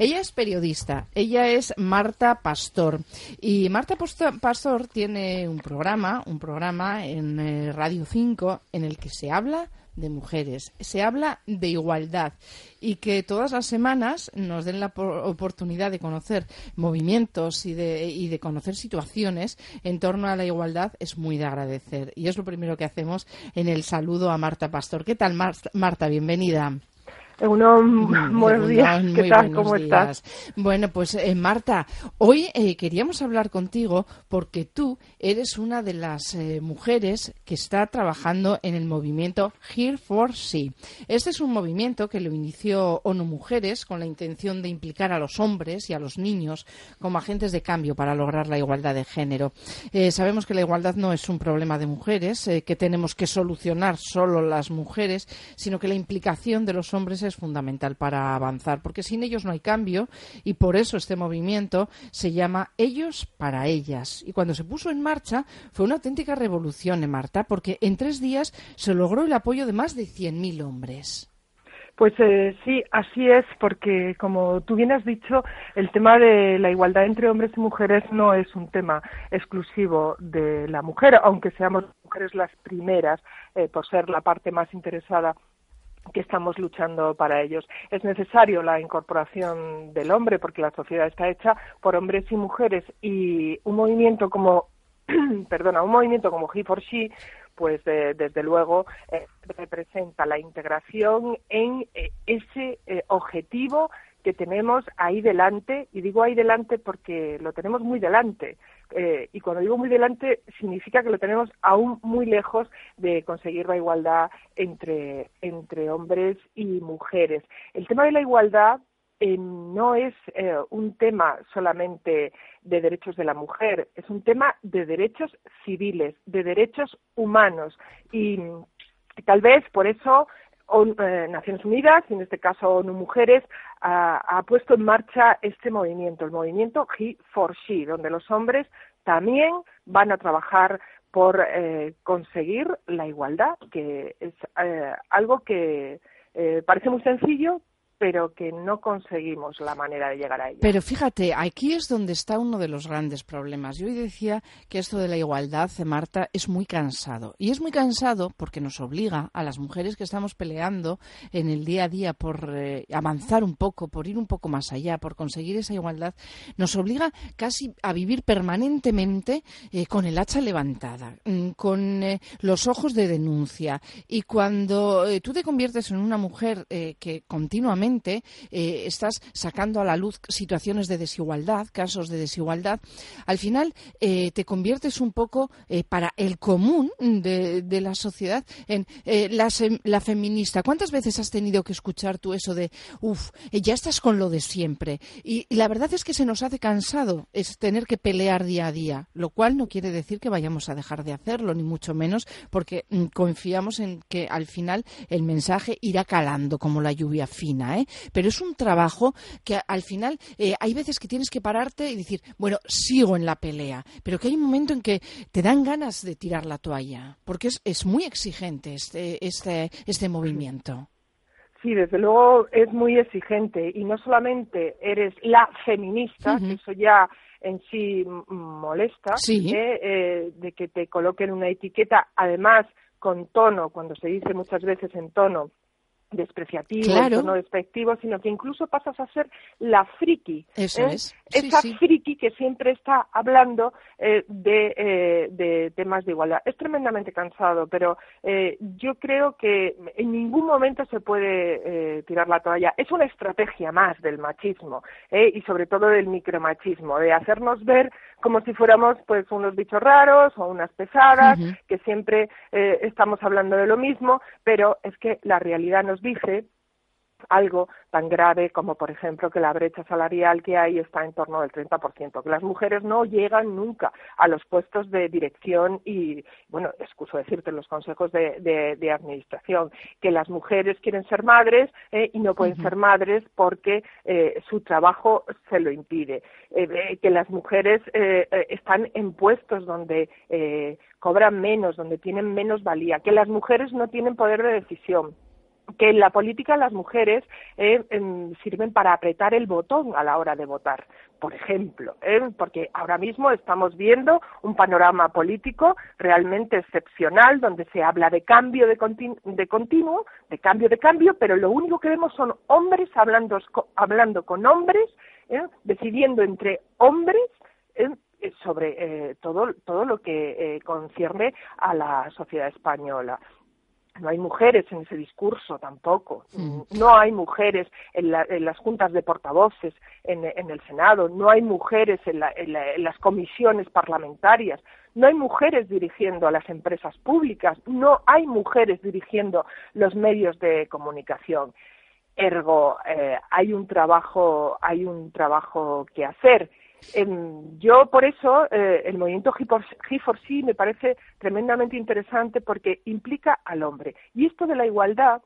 Ella es periodista, ella es Marta Pastor y Marta Pastor tiene un programa, un programa en eh, Radio 5 en el que se habla de mujeres, se habla de igualdad y que todas las semanas nos den la oportunidad de conocer movimientos y de, y de conocer situaciones en torno a la igualdad es muy de agradecer. Y es lo primero que hacemos en el saludo a Marta Pastor. ¿Qué tal, Marta? Bienvenida. Uno, buenos días, ¿qué tal? ¿Cómo estás? Bueno, pues eh, Marta, hoy eh, queríamos hablar contigo porque tú eres una de las eh, mujeres que está trabajando en el movimiento Here for She. Este es un movimiento que lo inició ONU Mujeres con la intención de implicar a los hombres y a los niños como agentes de cambio para lograr la igualdad de género. sabemos que la igualdad no es un problema de mujeres, que tenemos que solucionar solo las mujeres, sino que la implicación de los hombres es es fundamental para avanzar, porque sin ellos no hay cambio y por eso este movimiento se llama Ellos para Ellas. Y cuando se puso en marcha fue una auténtica revolución, en Marta, porque en tres días se logró el apoyo de más de 100.000 hombres. Pues eh, sí, así es, porque como tú bien has dicho, el tema de la igualdad entre hombres y mujeres no es un tema exclusivo de la mujer, aunque seamos mujeres las primeras eh, por ser la parte más interesada que estamos luchando para ellos. Es necesario la incorporación del hombre porque la sociedad está hecha por hombres y mujeres y un movimiento como perdona, un movimiento como He for She pues eh, desde luego eh, representa la integración en eh, ese objetivo que tenemos ahí delante, y digo ahí delante porque lo tenemos muy delante, eh, y cuando digo muy delante significa que lo tenemos aún muy lejos de conseguir la igualdad entre, entre hombres y mujeres. El tema de la igualdad eh, no es eh, un tema solamente de derechos de la mujer, es un tema de derechos civiles, de derechos humanos. Y tal vez por eso eh, Naciones Unidas, y en este caso ONU Mujeres, ha, puesto en marcha este movimiento, el movimiento He for She, donde los hombres también van a trabajar por eh, conseguir la igualdad, que es eh, algo que parece muy sencillo, pero que no conseguimos la manera de llegar a ella. Pero fíjate, aquí es donde está uno de los grandes problemas. Yo hoy decía que esto de la igualdad, Marta, es muy cansado. Y es muy cansado porque nos obliga a las mujeres que estamos peleando en el día a día por eh, avanzar un poco, por ir un poco más allá, por conseguir esa igualdad, nos obliga casi a vivir permanentemente eh, con el hacha levantada, mm, con eh, los ojos de denuncia. Y cuando tú te conviertes en una mujer que continuamente eh, estás sacando a la luz situaciones de desigualdad, casos de desigualdad, al final eh, te conviertes un poco eh, para el común de, la sociedad en la, feminista. ¿Cuántas veces has tenido que escuchar tú eso de, uff, ya estás con lo de siempre? Y, la verdad es que se nos hace cansado es tener que pelear día a día, lo cual no quiere decir que vayamos a dejar de hacerlo, ni mucho menos, porque mm, confiamos en que al final el mensaje irá calando como la lluvia fina. ¿Eh? Pero es un trabajo que al final eh, hay veces que tienes que pararte y decir, bueno, sigo en la pelea, pero que hay un momento en que te dan ganas de tirar la toalla, porque es, es muy exigente este, este, este movimiento. Sí, desde luego es muy exigente y no solamente eres la feminista, que eso ya en sí molesta, ¿eh? Eh, de que te coloquen una etiqueta, además con tono, cuando se dice muchas veces en tono despreciativo, no despectivo, sino que incluso pasas a ser la friki. Eso ¿eh? es. Esa friki que siempre está hablando eh, de, eh, de, temas de igualdad. Es tremendamente cansado, pero yo creo que en ningún momento se puede tirar la toalla. Es una estrategia más del machismo y sobre todo del micromachismo, de hacernos ver como si fuéramos pues unos bichos raros o unas pesadas, que siempre estamos hablando de lo mismo, pero es que la realidad nos dice algo tan grave como, por ejemplo, que la brecha salarial que hay está en torno del 30%, que las mujeres no llegan nunca a los puestos de dirección y, bueno, excuso decirte, los consejos de, de, administración, que las mujeres quieren ser madres eh, y no pueden ser madres porque eh, su trabajo se lo impide, eh, que las mujeres están en puestos donde cobran menos, donde tienen menos valía, que las mujeres no tienen poder de decisión que en la política las mujeres eh, em, sirven para apretar el botón a la hora de votar, por ejemplo, ¿eh? porque ahora mismo estamos viendo un panorama político realmente excepcional donde se habla de cambio de, continuo, de cambio de cambio, pero lo único que vemos son hombres hablando, hablando con hombres, ¿eh? decidiendo entre hombres sobre todo, todo lo que concierne a la sociedad española no hay mujeres en ese discurso tampoco. No hay mujeres en, las juntas de portavoces en, el Senado. No hay mujeres en, las comisiones parlamentarias. No hay mujeres dirigiendo a las empresas públicas. No hay mujeres dirigiendo los medios de comunicación. Ergo, eh, hay un trabajo, hay un trabajo que hacer yo por eso eh, el movimiento G4C me parece tremendamente interesante porque implica al hombre. Y esto de la igualdad,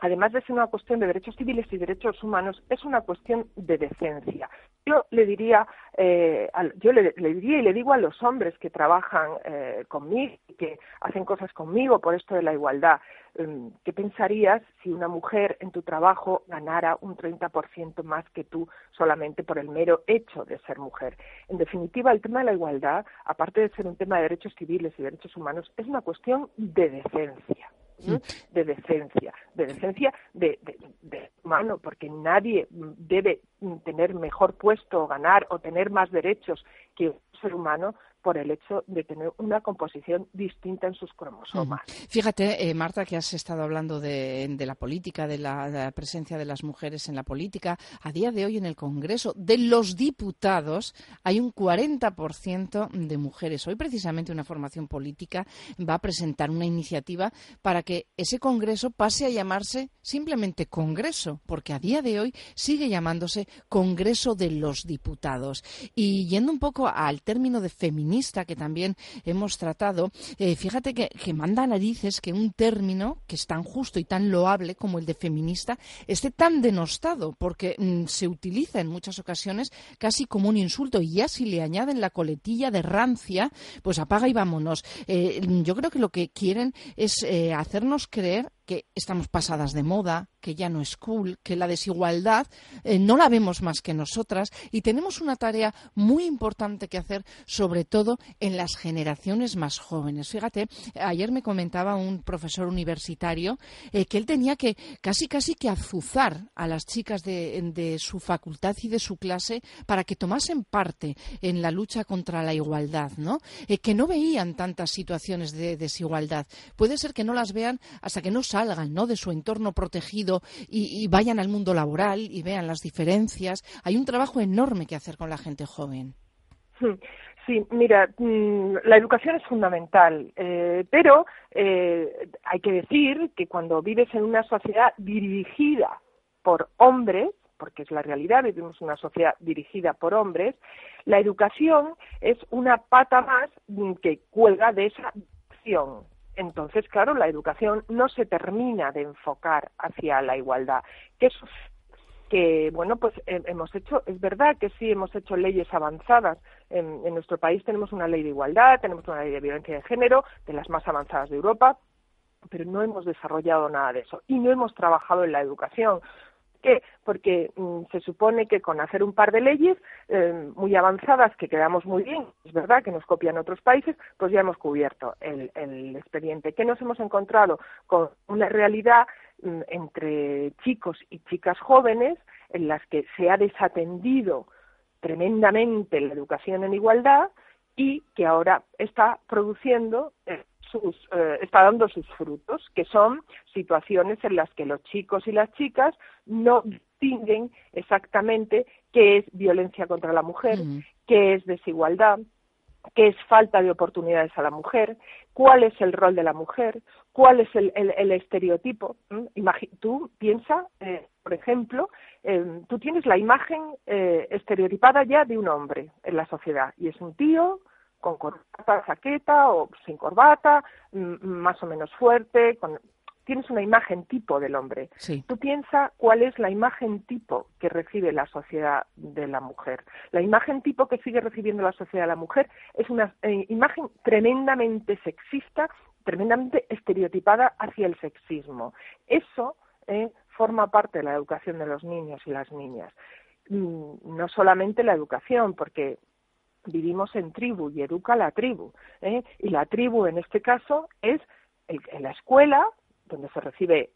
además de ser una cuestión de derechos civiles y derechos humanos, es una cuestión de decencia. Yo le diría, eh, yo le, diría y le digo a los hombres que trabajan eh, conmigo, que hacen cosas conmigo por esto de la igualdad, em, ¿qué pensarías si una mujer en tu trabajo ganara un 30% más que tú solamente por el mero hecho de ser mujer? En definitiva, el tema de la igualdad, aparte de ser un tema de derechos civiles y derechos humanos, es una cuestión de decencia. De decencia, de decencia de, de, humano, porque nadie debe tener mejor puesto, ganar o tener más derechos que un ser humano por el hecho de tener una composición distinta en sus cromosomas. Fíjate, eh, Marta, que has estado hablando de, la política, de la, presencia de las mujeres en la política. A día de hoy en el Congreso, de los diputados, hay un 40% de mujeres. Hoy, precisamente, una formación política va a presentar una iniciativa para que ese Congreso pase a llamarse simplemente Congreso, porque a día de hoy sigue llamándose Congreso de los Diputados. Y yendo un poco al término de feminismo, que también hemos tratado, eh, fíjate que, manda narices que un término que es tan justo y tan loable como el de feminista esté tan denostado, porque mm, se utiliza en muchas ocasiones casi como un insulto y ya si le añaden la coletilla de rancia, pues apaga y vámonos. Eh, yo creo que lo que quieren es eh, hacernos creer que estamos pasadas de moda, que ya no es cool, que la desigualdad eh, no la vemos más que nosotras y tenemos una tarea muy importante que hacer, sobre todo en las generaciones más jóvenes. Fíjate, ayer me comentaba un profesor universitario eh, que él tenía que casi casi que azuzar a las chicas de, su facultad y de su clase para que tomasen parte en la lucha contra la igualdad, ¿no? Eh, que no veían tantas situaciones de desigualdad. Puede ser que no las vean hasta que no salgan ¿no? de su entorno protegido y, vayan al mundo laboral y vean las diferencias. Hay un trabajo enorme que hacer con la gente joven. Sí, mira, mm, la educación es fundamental, eh, pero eh, hay que decir que cuando vives en una sociedad dirigida por hombres, porque es la realidad, vivimos una sociedad dirigida por hombres, la educación es una pata más mm, que cuelga de esa acción. Entonces, claro, la educación no se termina de enfocar hacia la igualdad. Que que bueno pues hemos hecho es verdad que sí hemos hecho leyes avanzadas en, nuestro país tenemos una ley de igualdad tenemos una ley de violencia de género de las más avanzadas de Europa pero no hemos desarrollado nada de eso y no hemos trabajado en la educación qué? Porque mm, se supone que con hacer un par de leyes eh, muy avanzadas que quedamos muy bien, es verdad que nos copian otros países, pues ya hemos cubierto el, expediente. ¿Qué nos hemos encontrado? Con una realidad mm, entre chicos y chicas jóvenes en las que se ha desatendido tremendamente la educación en igualdad y que ahora está produciendo eh, eh, está dando sus frutos, que son situaciones en las que los chicos y las chicas no distinguen exactamente qué es violencia contra la mujer, qué es desigualdad, qué es falta de oportunidades a la mujer, cuál es el rol de la mujer, cuál es el, estereotipo. tú piensa, eh, por ejemplo, eh, tú tienes la imagen eh, estereotipada ya de un hombre en la sociedad y es un tío con corbata, chaqueta o sin corbata, más o menos fuerte, con, tienes una imagen tipo del hombre. Tú piensa cuál es la imagen tipo que recibe la sociedad de la mujer. La imagen tipo que sigue recibiendo la sociedad de la mujer es una eh, imagen tremendamente sexista, tremendamente estereotipada hacia el sexismo. Eso eh, forma parte de la educación de los niños y las niñas. Mm, no solamente la educación, porque vivimos en tribu y educa la tribu. ¿eh? Y la tribu, en este caso, es en la escuela, donde se recibe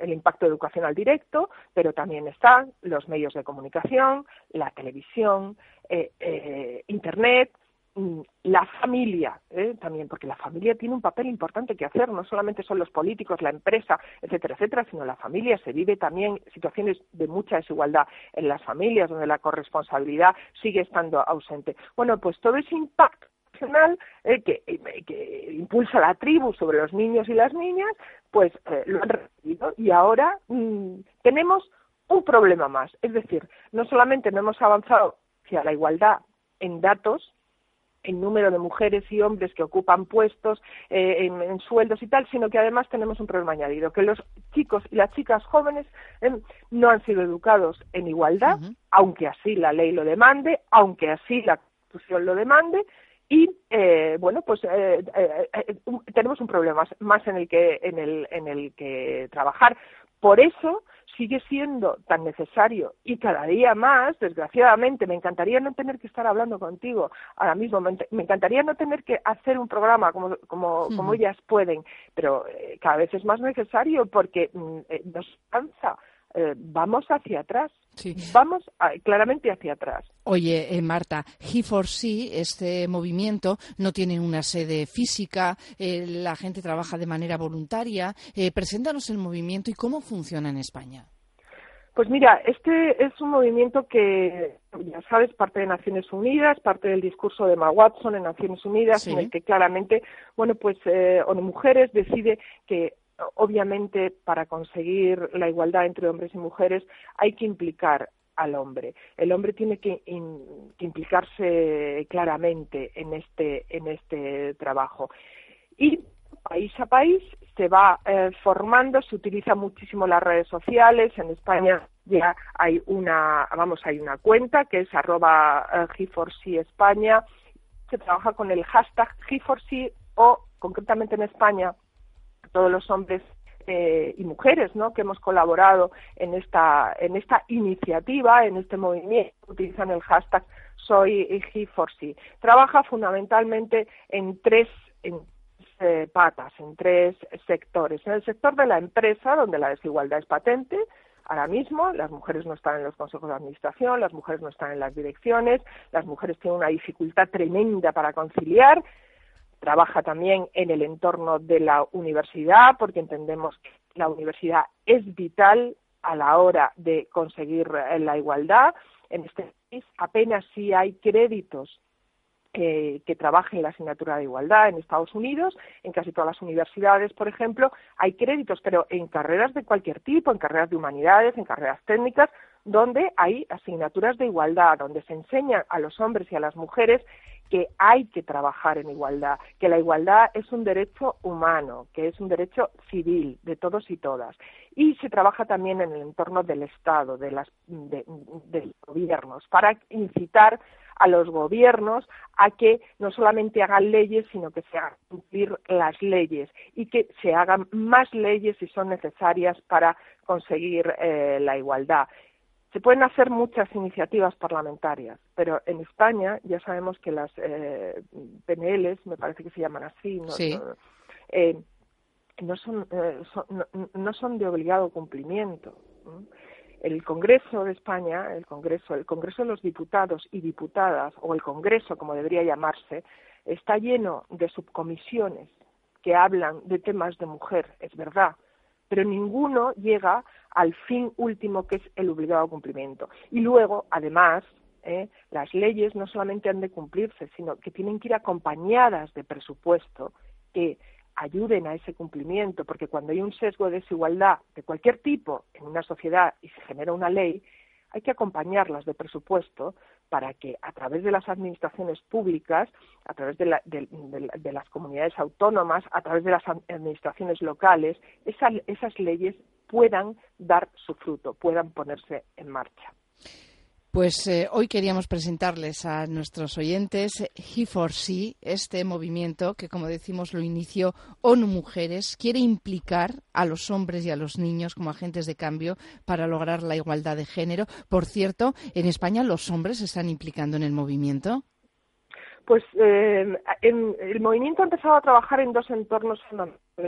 el impacto educacional directo, pero también están los medios de comunicación, la televisión, eh, eh, Internet, la familia ¿eh? también, porque la familia tiene un papel importante que hacer, no solamente son los políticos, la empresa, etcétera, etcétera, sino la familia. Se vive también situaciones de mucha desigualdad en las familias, donde la corresponsabilidad sigue estando ausente. Bueno, pues todo ese impacto eh, que, que, impulsa la tribu sobre los niños y las niñas, pues eh, lo han recibido y ahora mm, tenemos un problema más. Es decir, no solamente no hemos avanzado hacia la igualdad en datos, en número de mujeres y hombres que ocupan puestos, en, sueldos y tal, sino que además tenemos un problema añadido, que los chicos y las chicas jóvenes no han sido educados en igualdad, aunque así la ley lo demande, aunque así la Constitución lo demande, y eh, bueno pues eh, eh, tenemos un problema más en el que en el en el que trabajar. Por eso sigue siendo tan necesario y cada día más desgraciadamente me encantaría no tener que estar hablando contigo ahora mismo me, encantaría no tener que hacer un programa como como como ellas pueden pero cada vez es más necesario porque mm, nos cansa eh, vamos hacia atrás. Vamos claramente hacia atrás. Oye, eh, Marta, He4C, este movimiento, no tiene una sede física, eh, la gente trabaja de manera voluntaria. preséntanos el movimiento y cómo funciona en España. Pues mira, este es un movimiento que, ya sabes, parte de Naciones Unidas, parte del discurso de Ma Watson en Naciones Unidas, en el que claramente, bueno, pues eh, Mujeres decide que obviamente para conseguir la igualdad entre hombres y mujeres hay que implicar al hombre. El hombre tiene que, implicarse claramente en este, en este trabajo. Y país a país se va eh, formando, se utiliza muchísimo las redes sociales. En España ya hay una, vamos, hay una cuenta que es arroba eh, España. Se trabaja con el hashtag G4C o concretamente en España todos los hombres eh, y mujeres ¿no? que hemos colaborado en esta, en esta iniciativa, en este movimiento, utilizan el hashtag soy He4C. Trabaja fundamentalmente en tres eh, patas, en tres sectores. En el sector de la empresa, donde la desigualdad es patente, ahora mismo las mujeres no están en los consejos de administración, las mujeres no están en las direcciones, las mujeres tienen una dificultad tremenda para conciliar trabaja también en el entorno de la universidad, porque entendemos que la universidad es vital a la hora de conseguir eh, la igualdad. En este país apenas si hay créditos que, trabajen la asignatura de igualdad en Estados Unidos, en casi todas las universidades, por ejemplo, hay créditos, pero en carreras de cualquier tipo, en carreras de humanidades, en carreras técnicas, donde hay asignaturas de igualdad, donde se enseña a los hombres y a las mujeres que hay que trabajar en igualdad, que la igualdad es un derecho humano, que es un derecho civil de todos y todas. Y se trabaja también en el entorno del Estado, de, las, de, los gobiernos, para incitar a los gobiernos a que no solamente hagan leyes, sino que se hagan cumplir las leyes y que se hagan más leyes si son necesarias para conseguir eh, la igualdad. Se pueden hacer muchas iniciativas parlamentarias, pero en España ya sabemos que las eh, PNLs, me parece que se llaman así, no, eh, son, eh, no, son de obligado cumplimiento. El Congreso de España, el Congreso, el Congreso de los Diputados y Diputadas, o el Congreso, como debería llamarse, está lleno de subcomisiones que hablan de temas de mujer, es verdad, pero ninguno llega al fin último que es el obligado cumplimiento. Y luego, además, ¿eh? las leyes no solamente han de cumplirse, sino que tienen que ir acompañadas de presupuesto que ayuden a ese cumplimiento, porque cuando hay un sesgo de desigualdad de cualquier tipo en una sociedad y se genera una ley, hay que acompañarlas de presupuesto para que a través de las administraciones públicas, a través de, las comunidades autónomas, a través de las administraciones locales, esas leyes puedan dar su fruto, puedan ponerse en marcha. Pues eh, hoy queríamos presentarles a nuestros oyentes He4C, este movimiento que, como decimos, lo inició ONU Mujeres, quiere implicar a los hombres y a los niños como agentes de cambio para lograr la igualdad de género. Por cierto, en España los hombres se están implicando en el movimiento. Pues eh, el movimiento ha empezado a trabajar en dos entornos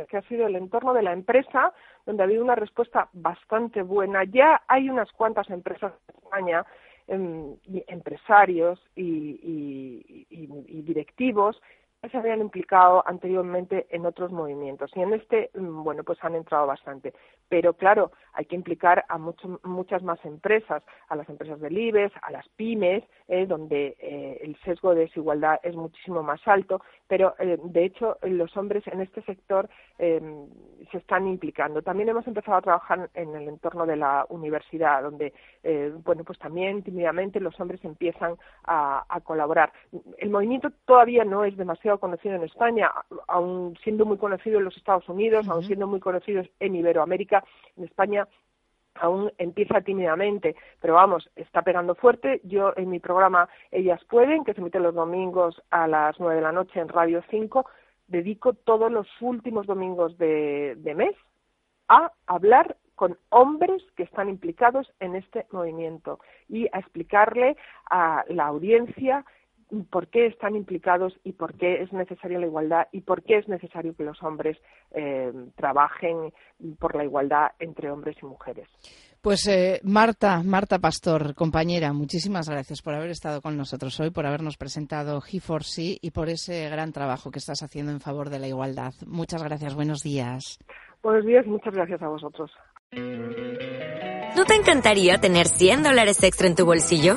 que ha sido el entorno de la empresa, donde ha habido una respuesta bastante buena. Ya hay unas cuantas empresas en España Em, empresarios y, directivos que se habían implicado anteriormente en otros movimientos. Y en este mm, bueno pues han entrado bastante. Pero claro hay que implicar a muchas más empresas a las empresas del IBEX a las pymes eh, donde eh, el sesgo de desigualdad es muchísimo más alto pero eh, de hecho los hombres en este sector em, se están implicando. También hemos empezado a trabajar en el entorno de la universidad donde eh, bueno, pues también tímidamente los hombres empiezan a, colaborar. El movimiento todavía no es demasiado conocido en España, aun siendo muy conocido en los Estados Unidos, aun siendo muy conocido en Iberoamérica, en España aún empieza tímidamente, pero vamos, está pegando fuerte. Yo en mi programa Ellas Pueden, que se emite los domingos a las nueve de la noche en Radio 5, dedico todos los últimos domingos de mes a hablar con hombres que están implicados en este movimiento y a explicarle a la audiencia por qué están implicados y por qué es necesaria la igualdad y por qué es necesario que los hombres eh, trabajen por la igualdad entre hombres y mujeres. Pues eh, Marta, Marta Pastor, compañera, muchísimas gracias por haber estado con nosotros hoy, por habernos presentado He4C y por ese gran trabajo que estás haciendo en favor de la igualdad. Muchas gracias, buenos días. Buenos días, muchas gracias a vosotros. ¿No te encantaría tener 100 dólares extra en tu bolsillo?